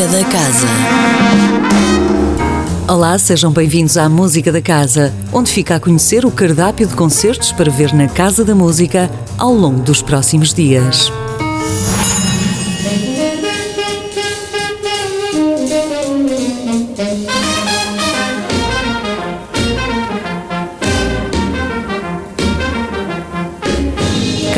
Música da Casa. Olá, sejam bem-vindos à Música da Casa, onde fica a conhecer o cardápio de concertos para ver na Casa da Música ao longo dos próximos dias.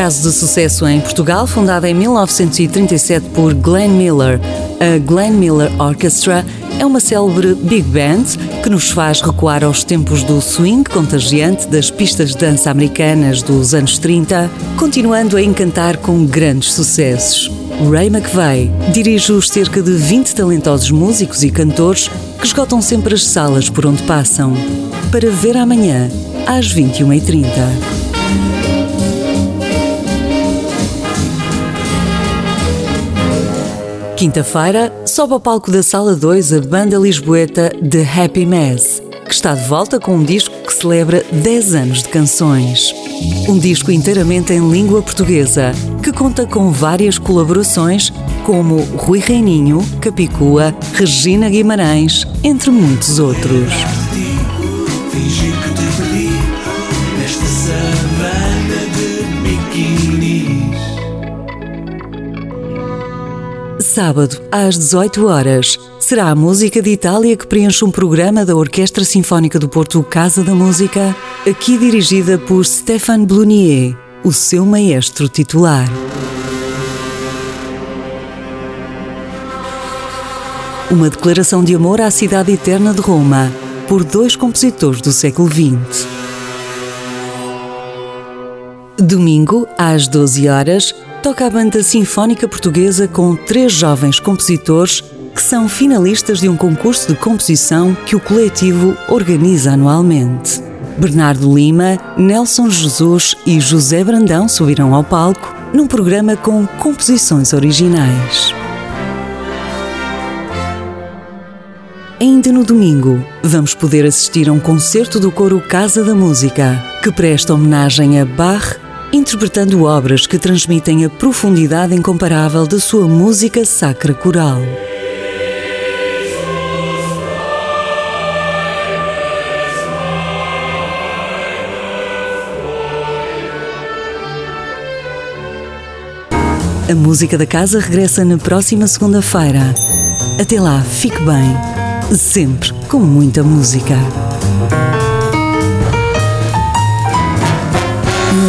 Caso de sucesso em Portugal, fundada em 1937 por Glenn Miller, a Glenn Miller Orchestra é uma célebre big band que nos faz recuar aos tempos do swing contagiante das pistas de dança americanas dos anos 30, continuando a encantar com grandes sucessos. Ray McVeigh dirige os cerca de 20 talentosos músicos e cantores que esgotam sempre as salas por onde passam. Para ver amanhã, às 21h30. Quinta-feira, sobe ao palco da Sala 2 a banda lisboeta The Happy Mess, que está de volta com um disco que celebra 10 anos de canções. Um disco inteiramente em língua portuguesa, que conta com várias colaborações, como Rui Reininho, Capicua, Regina Guimarães, entre muitos outros. Sábado, às 18 horas, será a música de Itália que preenche um programa da Orquestra Sinfónica do Porto Casa da Música, aqui dirigida por Stéphane Blunier, o seu maestro titular. Uma declaração de amor à cidade eterna de Roma, por dois compositores do século XX. Domingo, às 12 horas, toca a Banda Sinfónica Portuguesa com três jovens compositores que são finalistas de um concurso de composição que o coletivo organiza anualmente. Bernardo Lima, Nelson Jesus e José Brandão subirão ao palco num programa com composições originais. Ainda no domingo, vamos poder assistir a um concerto do coro Casa da Música, que presta homenagem a Bach interpretando obras que transmitem a profundidade incomparável da sua música sacra coral. A música da casa regressa na próxima segunda-feira. Até lá, fique bem, sempre com muita música.